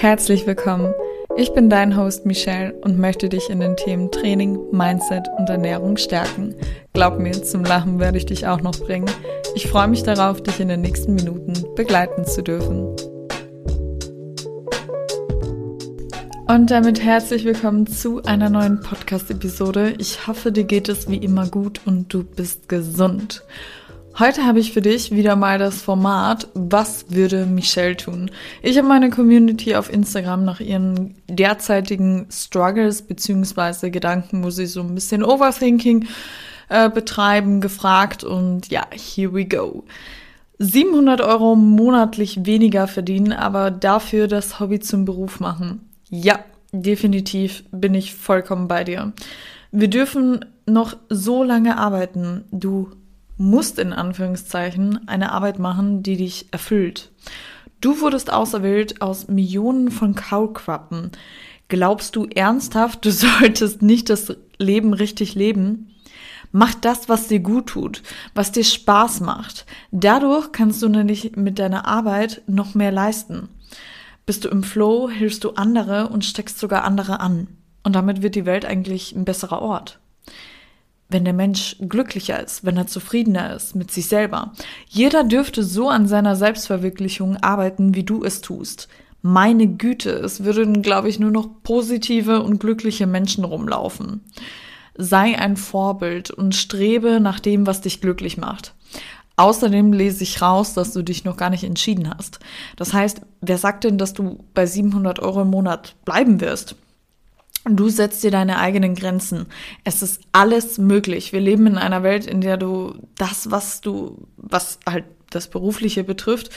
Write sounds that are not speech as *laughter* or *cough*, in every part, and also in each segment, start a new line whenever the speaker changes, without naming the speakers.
Herzlich willkommen. Ich bin dein Host Michelle und möchte dich in den Themen Training, Mindset und Ernährung stärken. Glaub mir, zum Lachen werde ich dich auch noch bringen. Ich freue mich darauf, dich in den nächsten Minuten begleiten zu dürfen. Und damit herzlich willkommen zu einer neuen Podcast-Episode. Ich hoffe, dir geht es wie immer gut und du bist gesund. Heute habe ich für dich wieder mal das Format Was würde Michelle tun? Ich habe meine Community auf Instagram nach ihren derzeitigen Struggles beziehungsweise Gedanken, wo sie so ein bisschen Overthinking äh, betreiben, gefragt und ja, here we go. 700 Euro monatlich weniger verdienen, aber dafür das Hobby zum Beruf machen. Ja, definitiv bin ich vollkommen bei dir. Wir dürfen noch so lange arbeiten, du musst in Anführungszeichen eine Arbeit machen, die dich erfüllt. Du wurdest auserwählt aus Millionen von Kaulquappen. Glaubst du ernsthaft, du *laughs* solltest nicht das Leben richtig leben? Mach das, was dir gut tut, was dir Spaß macht. Dadurch kannst du nämlich mit deiner Arbeit noch mehr leisten. Bist du im Flow, hilfst du andere und steckst sogar andere an. Und damit wird die Welt eigentlich ein besserer Ort wenn der Mensch glücklicher ist, wenn er zufriedener ist mit sich selber. Jeder dürfte so an seiner Selbstverwirklichung arbeiten, wie du es tust. Meine Güte, es würden, glaube ich, nur noch positive und glückliche Menschen rumlaufen. Sei ein Vorbild und strebe nach dem, was dich glücklich macht. Außerdem lese ich raus, dass du dich noch gar nicht entschieden hast. Das heißt, wer sagt denn, dass du bei 700 Euro im Monat bleiben wirst? Du setzt dir deine eigenen Grenzen. Es ist alles möglich. Wir leben in einer Welt, in der du das, was du, was halt das Berufliche betrifft,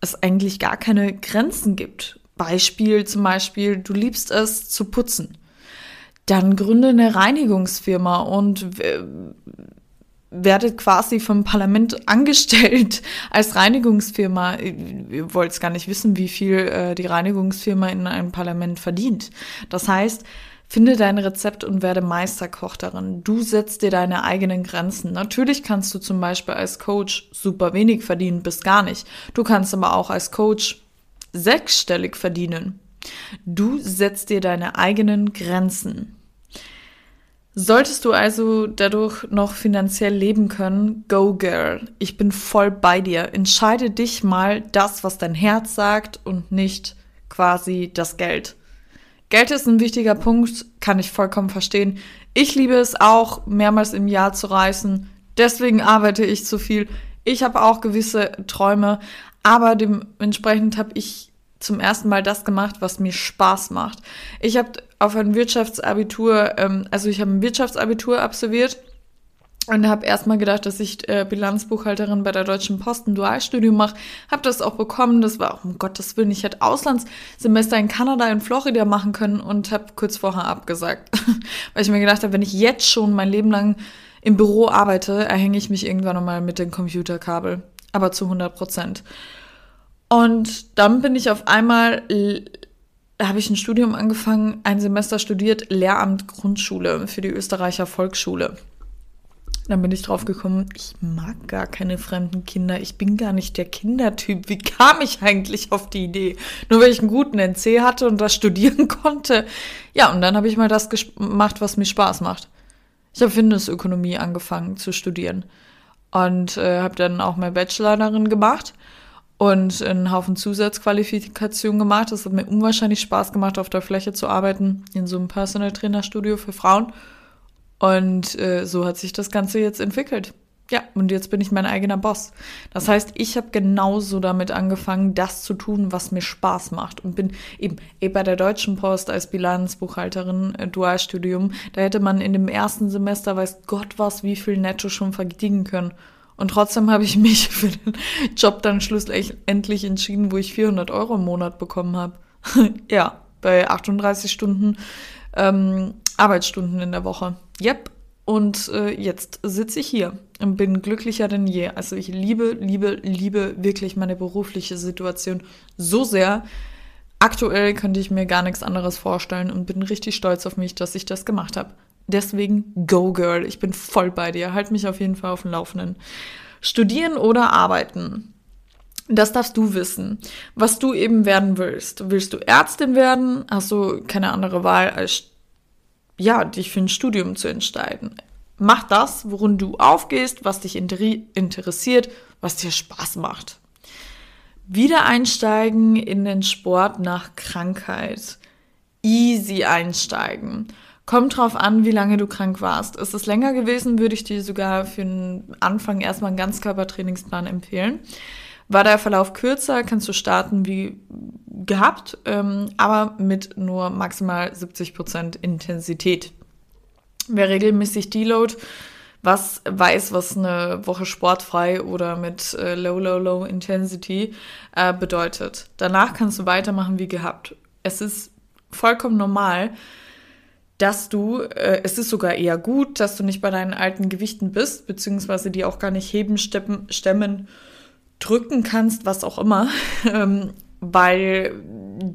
es eigentlich gar keine Grenzen gibt. Beispiel zum Beispiel, du liebst es zu putzen. Dann gründe eine Reinigungsfirma und werdet quasi vom Parlament angestellt *laughs* als Reinigungsfirma. Ihr wollt gar nicht wissen, wie viel äh, die Reinigungsfirma in einem Parlament verdient. Das heißt, finde dein Rezept und werde Meisterkoch darin. Du setzt dir deine eigenen Grenzen. Natürlich kannst du zum Beispiel als Coach super wenig verdienen, bis gar nicht. Du kannst aber auch als Coach sechsstellig verdienen. Du setzt dir deine eigenen Grenzen. Solltest du also dadurch noch finanziell leben können, go girl. Ich bin voll bei dir. Entscheide dich mal das, was dein Herz sagt und nicht quasi das Geld. Geld ist ein wichtiger Punkt, kann ich vollkommen verstehen. Ich liebe es auch, mehrmals im Jahr zu reisen. Deswegen arbeite ich zu viel. Ich habe auch gewisse Träume, aber dementsprechend habe ich zum ersten Mal das gemacht, was mir Spaß macht. Ich habe auf ein Wirtschaftsabitur, ähm, also ich habe ein Wirtschaftsabitur absolviert und habe erstmal gedacht, dass ich äh, Bilanzbuchhalterin bei der Deutschen Post ein Dualstudium mache. Habe das auch bekommen. Das war auch, um Gottes Willen, ich hätte Auslandssemester in Kanada, in Florida machen können und habe kurz vorher abgesagt. *laughs* Weil ich mir gedacht habe, wenn ich jetzt schon mein Leben lang im Büro arbeite, erhänge ich mich irgendwann nochmal mit dem Computerkabel. Aber zu 100 Prozent. Und dann bin ich auf einmal, habe ich ein Studium angefangen, ein Semester studiert, Lehramt Grundschule für die Österreicher Volksschule. Dann bin ich drauf gekommen, ich mag gar keine fremden Kinder. Ich bin gar nicht der Kindertyp. Wie kam ich eigentlich auf die Idee? Nur weil ich einen guten NC hatte und das *laughs* studieren konnte. Ja, und dann habe ich mal das gemacht, was mir Spaß macht. Ich habe Fitnessökonomie angefangen zu studieren und äh, habe dann auch mein Bachelor darin gemacht und einen Haufen Zusatzqualifikationen gemacht. Das hat mir unwahrscheinlich Spaß gemacht, auf der Fläche zu arbeiten, in so einem Personal Trainer Studio für Frauen. Und äh, so hat sich das Ganze jetzt entwickelt. Ja, und jetzt bin ich mein eigener Boss. Das heißt, ich habe genauso damit angefangen, das zu tun, was mir Spaß macht. Und bin eben, eben bei der Deutschen Post als Bilanzbuchhalterin, äh, Dualstudium, da hätte man in dem ersten Semester, weiß Gott was, wie viel netto schon verdienen können. Und trotzdem habe ich mich für den Job dann schlussendlich entschieden, wo ich 400 Euro im Monat bekommen habe. *laughs* ja, bei 38 Stunden ähm, Arbeitsstunden in der Woche. Yep. Und äh, jetzt sitze ich hier und bin glücklicher denn je. Also ich liebe, liebe, liebe wirklich meine berufliche Situation so sehr. Aktuell könnte ich mir gar nichts anderes vorstellen und bin richtig stolz auf mich, dass ich das gemacht habe. Deswegen go girl, ich bin voll bei dir. Halt mich auf jeden Fall auf dem Laufenden. Studieren oder arbeiten? Das darfst du wissen, was du eben werden willst. Willst du Ärztin werden? Hast du keine andere Wahl, als ja, dich für ein Studium zu entscheiden. Mach das, worin du aufgehst, was dich interessiert, was dir Spaß macht. Wieder einsteigen in den Sport nach Krankheit. Easy einsteigen. Kommt drauf an, wie lange du krank warst. Ist es länger gewesen, würde ich dir sogar für den Anfang erstmal einen Ganzkörpertrainingsplan empfehlen. War der Verlauf kürzer, kannst du starten wie gehabt, ähm, aber mit nur maximal 70% Intensität. Wer regelmäßig Deload, was weiß, was eine Woche sportfrei oder mit äh, Low, Low, Low Intensity äh, bedeutet. Danach kannst du weitermachen wie gehabt. Es ist vollkommen normal, dass du, äh, es ist sogar eher gut, dass du nicht bei deinen alten Gewichten bist, beziehungsweise die auch gar nicht heben, steppen, stemmen drücken kannst, was auch immer, *laughs* ähm, weil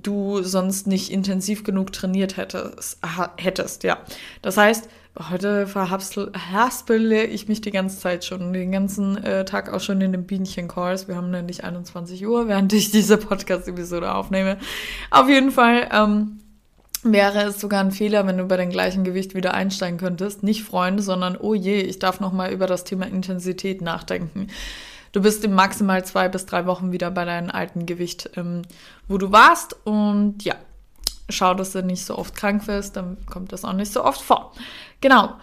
du sonst nicht intensiv genug trainiert hättest, hättest, ja. Das heißt, heute verhaspele ich mich die ganze Zeit schon, den ganzen äh, Tag auch schon in den Bienchen-Calls. Wir haben nämlich 21 Uhr, während ich diese Podcast-Episode aufnehme. Auf jeden Fall ähm, wäre es sogar ein Fehler, wenn du bei dem gleichen Gewicht wieder einsteigen könntest. Nicht Freunde, sondern oh je, ich darf noch mal über das Thema Intensität nachdenken. Du bist in maximal zwei bis drei Wochen wieder bei deinem alten Gewicht, ähm, wo du warst. Und ja, schau, dass du nicht so oft krank wirst, dann kommt das auch nicht so oft vor. Genau.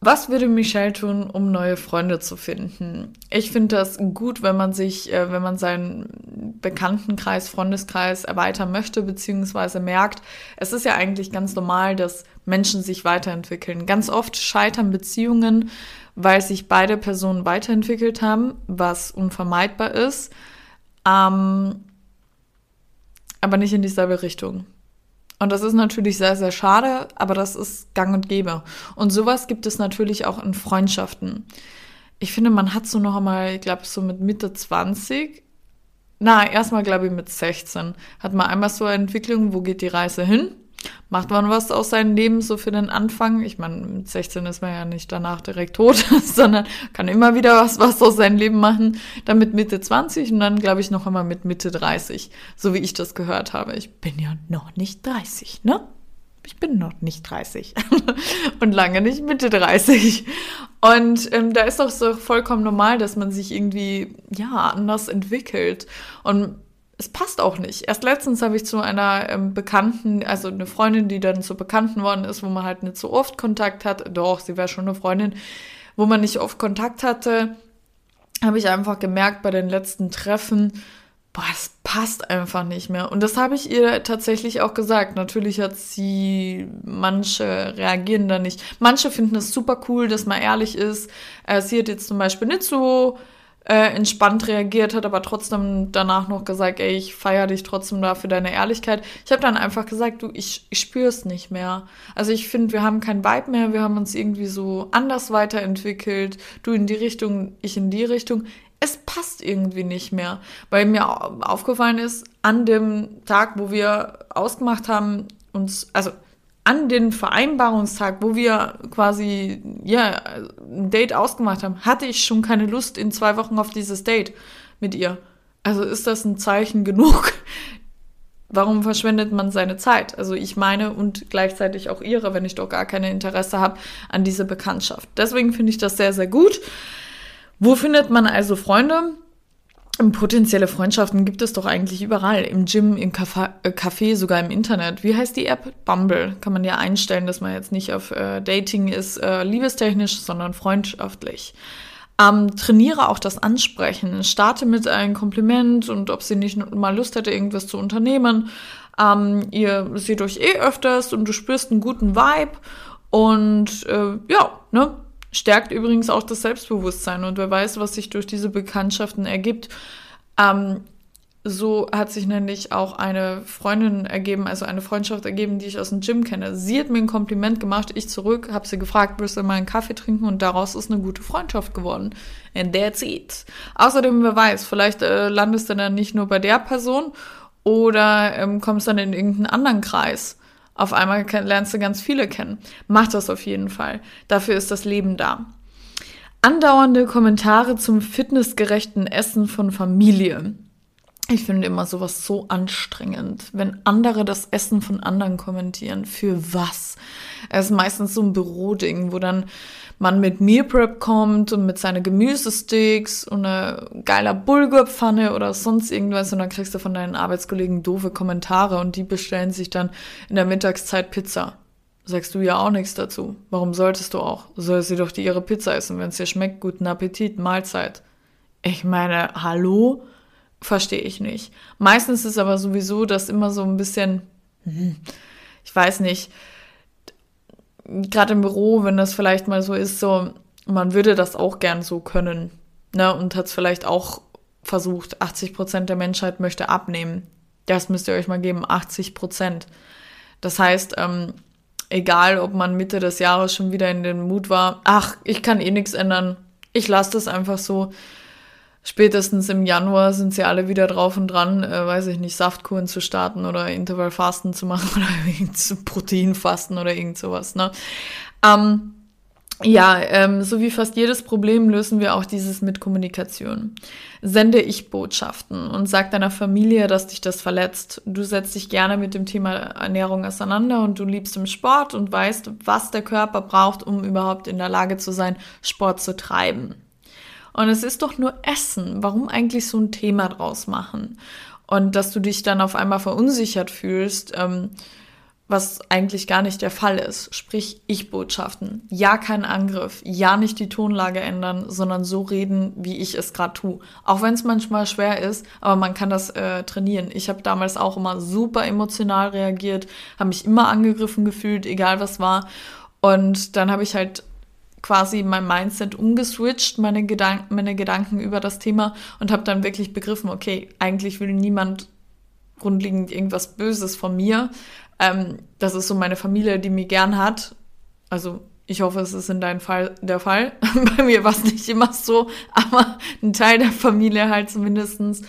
Was würde Michelle tun, um neue Freunde zu finden? Ich finde das gut, wenn man sich, äh, wenn man seinen Bekanntenkreis, Freundeskreis erweitern möchte, beziehungsweise merkt, es ist ja eigentlich ganz normal, dass Menschen sich weiterentwickeln. Ganz oft scheitern Beziehungen, weil sich beide Personen weiterentwickelt haben, was unvermeidbar ist, ähm, aber nicht in dieselbe Richtung. Und das ist natürlich sehr, sehr schade, aber das ist gang und gäbe. Und sowas gibt es natürlich auch in Freundschaften. Ich finde, man hat so noch einmal, ich glaube, so mit Mitte 20, na, erstmal glaube ich mit 16, hat man einmal so eine Entwicklung, wo geht die Reise hin? Macht man was aus seinem Leben so für den Anfang. Ich meine, mit 16 ist man ja nicht danach direkt tot, *laughs* sondern kann immer wieder was, was aus seinem Leben machen. Dann mit Mitte 20 und dann, glaube ich, noch einmal mit Mitte 30, so wie ich das gehört habe. Ich bin ja noch nicht 30, ne? Ich bin noch nicht 30 *laughs* und lange nicht Mitte 30. Und ähm, da ist doch so vollkommen normal, dass man sich irgendwie ja anders entwickelt. Und es passt auch nicht. Erst letztens habe ich zu einer ähm, Bekannten, also eine Freundin, die dann zur Bekannten worden ist, wo man halt nicht so oft Kontakt hat. Doch, sie wäre schon eine Freundin, wo man nicht oft Kontakt hatte, habe ich einfach gemerkt bei den letzten Treffen, boah, es passt einfach nicht mehr. Und das habe ich ihr tatsächlich auch gesagt. Natürlich hat sie, manche reagieren da nicht. Manche finden es super cool, dass man ehrlich ist. Äh, sie hat jetzt zum Beispiel nicht so äh, entspannt reagiert, hat aber trotzdem danach noch gesagt, ey, ich feiere dich trotzdem da für deine Ehrlichkeit. Ich habe dann einfach gesagt, du, ich, ich spüre es nicht mehr. Also ich finde, wir haben kein Vibe mehr, wir haben uns irgendwie so anders weiterentwickelt. Du in die Richtung, ich in die Richtung. Es passt irgendwie nicht mehr, weil mir aufgefallen ist, an dem Tag, wo wir ausgemacht haben, uns, also an den Vereinbarungstag, wo wir quasi ja ein Date ausgemacht haben, hatte ich schon keine Lust in zwei Wochen auf dieses Date mit ihr. Also ist das ein Zeichen genug? *laughs* Warum verschwendet man seine Zeit? Also ich meine und gleichzeitig auch ihre, wenn ich doch gar keine Interesse habe an dieser Bekanntschaft. Deswegen finde ich das sehr, sehr gut. Wo findet man also Freunde? Potenzielle Freundschaften gibt es doch eigentlich überall. Im Gym, im äh, Café, sogar im Internet. Wie heißt die App? Bumble. Kann man ja einstellen, dass man jetzt nicht auf äh, Dating ist, äh, liebestechnisch, sondern freundschaftlich. Ähm, trainiere auch das Ansprechen. Starte mit einem Kompliment und ob sie nicht mal Lust hätte, irgendwas zu unternehmen. Ähm, ihr seht euch eh öfters und du spürst einen guten Vibe. Und äh, ja, ne? Stärkt übrigens auch das Selbstbewusstsein und wer weiß, was sich durch diese Bekanntschaften ergibt. Ähm, so hat sich nämlich auch eine Freundin ergeben, also eine Freundschaft ergeben, die ich aus dem Gym kenne. Sie hat mir ein Kompliment gemacht, ich zurück, habe sie gefragt, willst du mal einen Kaffee trinken? Und daraus ist eine gute Freundschaft geworden. And that's it. Außerdem, wer weiß, vielleicht äh, landest du dann nicht nur bei der Person oder ähm, kommst dann in irgendeinen anderen Kreis. Auf einmal lernst du ganz viele kennen. Mach das auf jeden Fall. Dafür ist das Leben da. Andauernde Kommentare zum fitnessgerechten Essen von Familie. Ich finde immer sowas so anstrengend, wenn andere das Essen von anderen kommentieren. Für was? Es ist meistens so ein Büroding, wo dann man mit Meal Prep kommt und mit seinen Gemüsesticks und einer geiler Bulgurpfanne oder sonst irgendwas und dann kriegst du von deinen Arbeitskollegen doofe Kommentare und die bestellen sich dann in der Mittagszeit Pizza. Sagst du ja auch nichts dazu. Warum solltest du auch? Soll sie doch die ihre Pizza essen, wenn es dir schmeckt. Guten Appetit, Mahlzeit. Ich meine, hallo? Verstehe ich nicht. Meistens ist aber sowieso das immer so ein bisschen, hm, ich weiß nicht, gerade im Büro, wenn das vielleicht mal so ist, so, man würde das auch gern so können, ne, und hat es vielleicht auch versucht, 80 Prozent der Menschheit möchte abnehmen. Das müsst ihr euch mal geben, 80 Prozent. Das heißt, ähm, egal ob man Mitte des Jahres schon wieder in den Mut war, ach, ich kann eh nichts ändern, ich lasse das einfach so, spätestens im Januar sind sie alle wieder drauf und dran, äh, weiß ich nicht, Saftkuren zu starten oder Intervallfasten zu machen *laughs* oder Proteinfasten oder irgend sowas. Ne? Ähm, ja, ähm, so wie fast jedes Problem lösen wir auch dieses mit Kommunikation. Sende ich Botschaften und sag deiner Familie, dass dich das verletzt. Du setzt dich gerne mit dem Thema Ernährung auseinander und du liebst im Sport und weißt, was der Körper braucht, um überhaupt in der Lage zu sein, Sport zu treiben. Und es ist doch nur Essen. Warum eigentlich so ein Thema draus machen? Und dass du dich dann auf einmal verunsichert fühlst, ähm, was eigentlich gar nicht der Fall ist. Sprich, Ich-Botschaften. Ja, kein Angriff. Ja, nicht die Tonlage ändern, sondern so reden, wie ich es gerade tue. Auch wenn es manchmal schwer ist, aber man kann das äh, trainieren. Ich habe damals auch immer super emotional reagiert, habe mich immer angegriffen gefühlt, egal was war. Und dann habe ich halt quasi mein Mindset umgeswitcht, meine, Gedank meine Gedanken über das Thema und habe dann wirklich begriffen, okay, eigentlich will niemand grundlegend irgendwas Böses von mir. Ähm, das ist so meine Familie, die mich gern hat. Also ich hoffe, es ist in deinem Fall der Fall. *laughs* Bei mir war es nicht immer so, aber ein Teil der Familie halt zumindestens.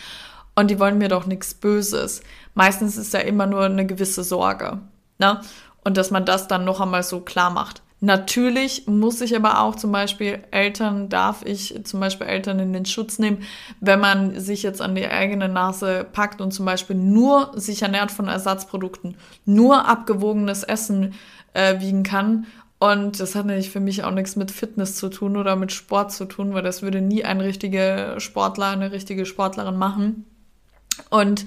Und die wollen mir doch nichts Böses. Meistens ist ja immer nur eine gewisse Sorge. Ne? Und dass man das dann noch einmal so klar macht. Natürlich muss ich aber auch zum Beispiel Eltern, darf ich zum Beispiel Eltern in den Schutz nehmen, wenn man sich jetzt an die eigene Nase packt und zum Beispiel nur sich ernährt von Ersatzprodukten, nur abgewogenes Essen äh, wiegen kann. Und das hat nämlich für mich auch nichts mit Fitness zu tun oder mit Sport zu tun, weil das würde nie ein richtiger Sportler, eine richtige Sportlerin machen. Und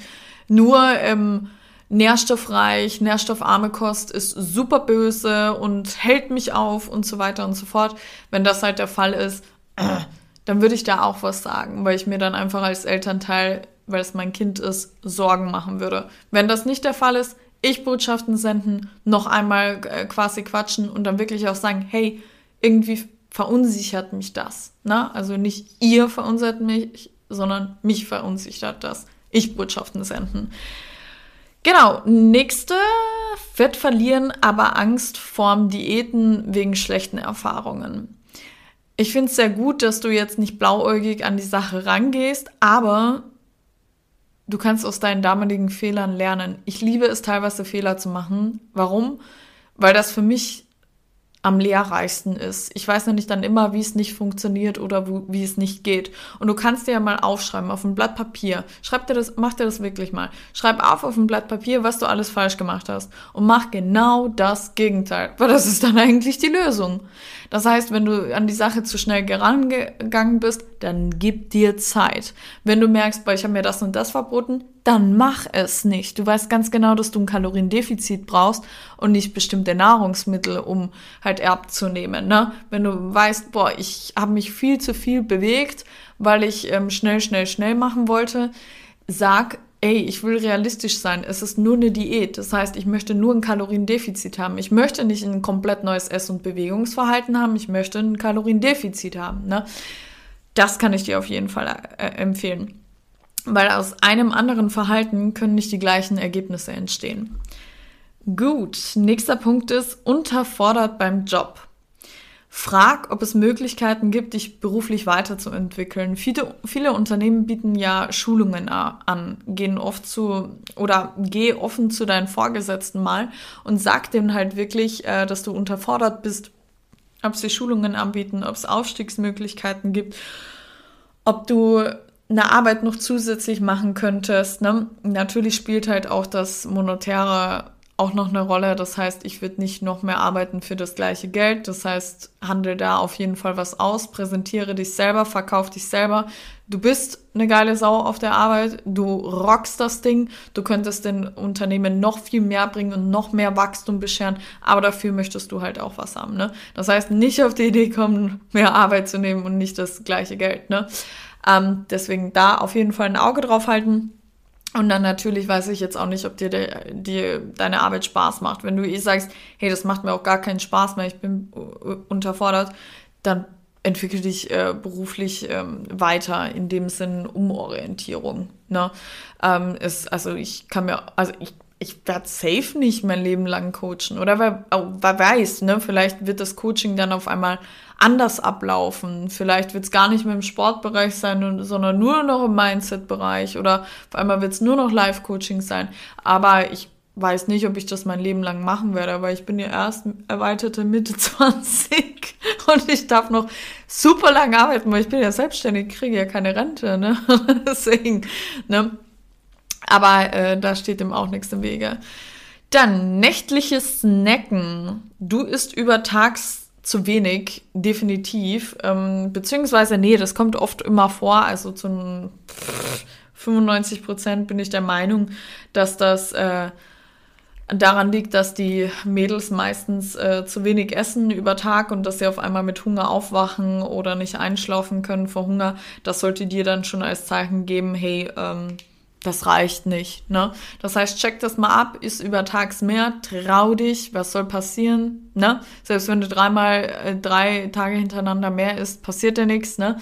nur ähm, nährstoffreich, nährstoffarme Kost ist super böse und hält mich auf und so weiter und so fort. Wenn das halt der Fall ist, *clears throat* dann würde ich da auch was sagen, weil ich mir dann einfach als Elternteil, weil es mein Kind ist, Sorgen machen würde. Wenn das nicht der Fall ist, ich Botschaften senden, noch einmal äh, quasi quatschen und dann wirklich auch sagen, hey, irgendwie verunsichert mich das. Ne? Also nicht ihr verunsichert mich, sondern mich verunsichert das. Ich Botschaften senden. Genau, nächste, Fett verlieren, aber Angst vorm Diäten wegen schlechten Erfahrungen. Ich finde es sehr gut, dass du jetzt nicht blauäugig an die Sache rangehst, aber du kannst aus deinen damaligen Fehlern lernen. Ich liebe es teilweise Fehler zu machen. Warum? Weil das für mich am lehrreichsten ist. Ich weiß nämlich dann immer, wie es nicht funktioniert oder wo, wie es nicht geht. Und du kannst dir ja mal aufschreiben auf ein Blatt Papier. Schreib dir das, mach dir das wirklich mal. Schreib auf auf ein Blatt Papier, was du alles falsch gemacht hast. Und mach genau das Gegenteil. *laughs* Weil das ist dann eigentlich die Lösung. Das heißt, wenn du an die Sache zu schnell herangegangen bist, dann gib dir Zeit. Wenn du merkst, boah, ich habe mir das und das verboten, dann mach es nicht. Du weißt ganz genau, dass du ein Kaloriendefizit brauchst und nicht bestimmte Nahrungsmittel, um halt abzunehmen. Ne? Wenn du weißt, boah, ich habe mich viel zu viel bewegt, weil ich ähm, schnell, schnell, schnell machen wollte, sag, ey, ich will realistisch sein. Es ist nur eine Diät. Das heißt, ich möchte nur ein Kaloriendefizit haben. Ich möchte nicht ein komplett neues Ess- und Bewegungsverhalten haben. Ich möchte ein Kaloriendefizit haben. Ne? Das kann ich dir auf jeden Fall äh, empfehlen. Weil aus einem anderen Verhalten können nicht die gleichen Ergebnisse entstehen. Gut, nächster Punkt ist unterfordert beim Job. Frag, ob es Möglichkeiten gibt, dich beruflich weiterzuentwickeln. Viele, viele Unternehmen bieten ja Schulungen an, gehen oft zu oder geh offen zu deinen Vorgesetzten mal und sag denen halt wirklich, äh, dass du unterfordert bist ob sie Schulungen anbieten, ob es Aufstiegsmöglichkeiten gibt, ob du eine Arbeit noch zusätzlich machen könntest. Ne? Natürlich spielt halt auch das Monetäre auch noch eine Rolle. Das heißt, ich würde nicht noch mehr arbeiten für das gleiche Geld. Das heißt, handel da auf jeden Fall was aus, präsentiere dich selber, verkauf dich selber. Du bist eine geile Sau auf der Arbeit, du rockst das Ding, du könntest den Unternehmen noch viel mehr bringen und noch mehr Wachstum bescheren, aber dafür möchtest du halt auch was haben. Ne? Das heißt, nicht auf die Idee kommen, mehr Arbeit zu nehmen und nicht das gleiche Geld. Ne? Ähm, deswegen da auf jeden Fall ein Auge drauf halten. Und dann natürlich weiß ich jetzt auch nicht, ob dir, de, dir deine Arbeit Spaß macht. Wenn du eh sagst, hey, das macht mir auch gar keinen Spaß mehr, ich bin unterfordert, dann entwickel dich äh, beruflich ähm, weiter, in dem Sinn Umorientierung. Ne? Ähm, ist, also ich kann mir, also ich, ich werde safe nicht mein Leben lang coachen. Oder wer, wer weiß, ne? Vielleicht wird das Coaching dann auf einmal anders ablaufen. Vielleicht wird es gar nicht mehr im Sportbereich sein, sondern nur noch im Mindset-Bereich oder auf einmal wird es nur noch Live-Coaching sein. Aber ich weiß nicht, ob ich das mein Leben lang machen werde, weil ich bin ja erst erweiterte Mitte *laughs* 20 und ich darf noch super lange arbeiten, weil ich bin ja selbstständig, kriege ja keine Rente, ne? *laughs* Deswegen, ne? Aber äh, da steht dem auch nichts im Wege. Dann nächtliches Snacken. Du isst über Tags zu wenig, definitiv. Ähm, beziehungsweise, nee, das kommt oft immer vor. Also zu 95 Prozent bin ich der Meinung, dass das äh, daran liegt, dass die Mädels meistens äh, zu wenig essen über Tag und dass sie auf einmal mit Hunger aufwachen oder nicht einschlafen können vor Hunger. Das sollte dir dann schon als Zeichen geben, hey, ähm, das reicht nicht. Ne? Das heißt, check das mal ab, ist übertags mehr, trau dich, was soll passieren? Ne? Selbst wenn du dreimal, äh, drei Tage hintereinander mehr isst, passiert ja nichts. Ne?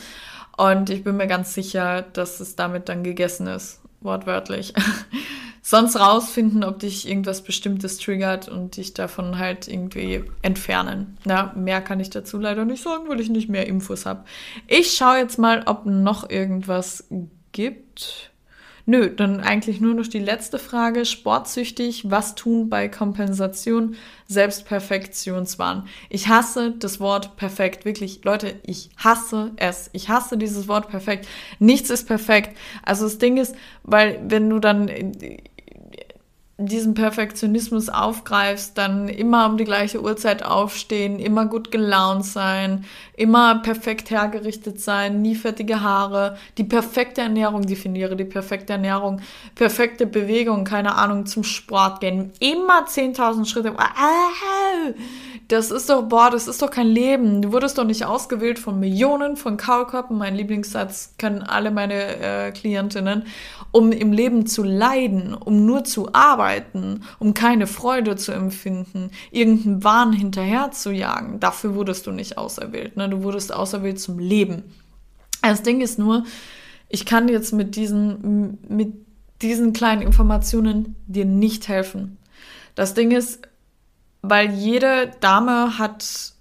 Und ich bin mir ganz sicher, dass es damit dann gegessen ist, wortwörtlich. *laughs* Sonst rausfinden, ob dich irgendwas Bestimmtes triggert und dich davon halt irgendwie entfernen. Ja, mehr kann ich dazu leider nicht sagen, weil ich nicht mehr Infos habe. Ich schaue jetzt mal, ob noch irgendwas gibt. Nö, dann eigentlich nur noch die letzte Frage. Sportsüchtig, was tun bei Kompensation? Selbstperfektionswahn. Ich hasse das Wort perfekt. Wirklich, Leute, ich hasse es. Ich hasse dieses Wort perfekt. Nichts ist perfekt. Also das Ding ist, weil wenn du dann diesen Perfektionismus aufgreifst, dann immer um die gleiche Uhrzeit aufstehen, immer gut gelaunt sein, immer perfekt hergerichtet sein, nie fettige Haare, die perfekte Ernährung definiere, die perfekte Ernährung, perfekte Bewegung, keine Ahnung, zum Sport gehen, immer 10.000 Schritte. Das ist doch, boah, das ist doch kein Leben. Du wurdest doch nicht ausgewählt von Millionen von Kaulquappen. Mein Lieblingssatz können alle meine äh, Klientinnen um im Leben zu leiden, um nur zu arbeiten, um keine Freude zu empfinden, irgendeinen Wahn hinterher zu jagen. Dafür wurdest du nicht auserwählt. Ne? Du wurdest auserwählt zum Leben. Das Ding ist nur, ich kann jetzt mit diesen, mit diesen kleinen Informationen dir nicht helfen. Das Ding ist, weil jede Dame hat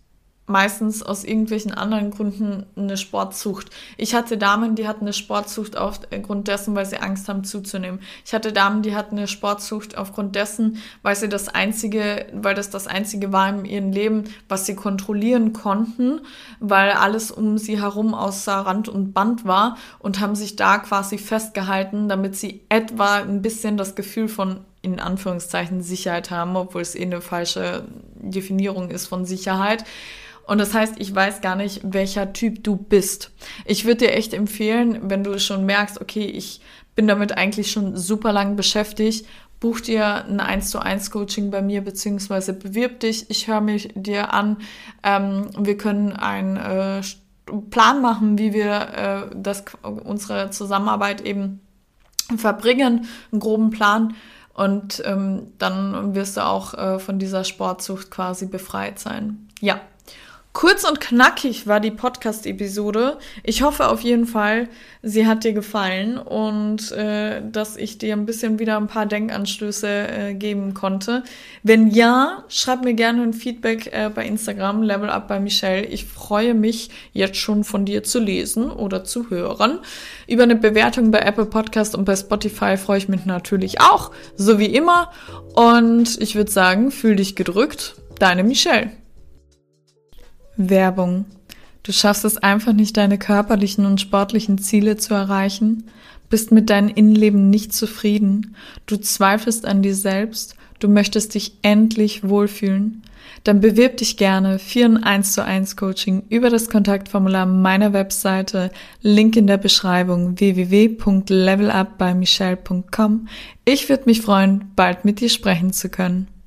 meistens aus irgendwelchen anderen Gründen eine Sportzucht. Ich hatte Damen, die hatten eine Sportzucht aufgrund dessen, weil sie Angst haben zuzunehmen. Ich hatte Damen, die hatten eine Sportzucht aufgrund dessen, weil sie das einzige, weil das das einzige war in ihrem Leben, was sie kontrollieren konnten, weil alles um sie herum außer Rand und Band war und haben sich da quasi festgehalten, damit sie etwa ein bisschen das Gefühl von in Anführungszeichen Sicherheit haben, obwohl es eh eine falsche Definierung ist von Sicherheit. Und das heißt, ich weiß gar nicht, welcher Typ du bist. Ich würde dir echt empfehlen, wenn du schon merkst, okay, ich bin damit eigentlich schon super lang beschäftigt, buch dir ein 1 zu 1 Coaching bei mir, beziehungsweise bewirb dich. Ich höre mich dir an. Ähm, wir können einen äh, Plan machen, wie wir äh, das, unsere Zusammenarbeit eben verbringen, einen groben Plan. Und ähm, dann wirst du auch äh, von dieser Sportsucht quasi befreit sein. Ja, Kurz und knackig war die Podcast-Episode. Ich hoffe auf jeden Fall, sie hat dir gefallen und äh, dass ich dir ein bisschen wieder ein paar Denkanstöße äh, geben konnte. Wenn ja, schreib mir gerne ein Feedback äh, bei Instagram, Level Up bei Michelle. Ich freue mich jetzt schon von dir zu lesen oder zu hören. Über eine Bewertung bei Apple Podcast und bei Spotify freue ich mich natürlich auch, so wie immer. Und ich würde sagen, fühl dich gedrückt. Deine Michelle. Werbung. Du schaffst es einfach nicht, deine körperlichen und sportlichen Ziele zu erreichen, bist mit deinem Innenleben nicht zufrieden, du zweifelst an dir selbst, du möchtest dich endlich wohlfühlen, dann bewirb dich gerne für ein 1 zu 1 Coaching über das Kontaktformular meiner Webseite, Link in der Beschreibung www.levelupbymichelle.com. Ich würde mich freuen, bald mit dir sprechen zu können.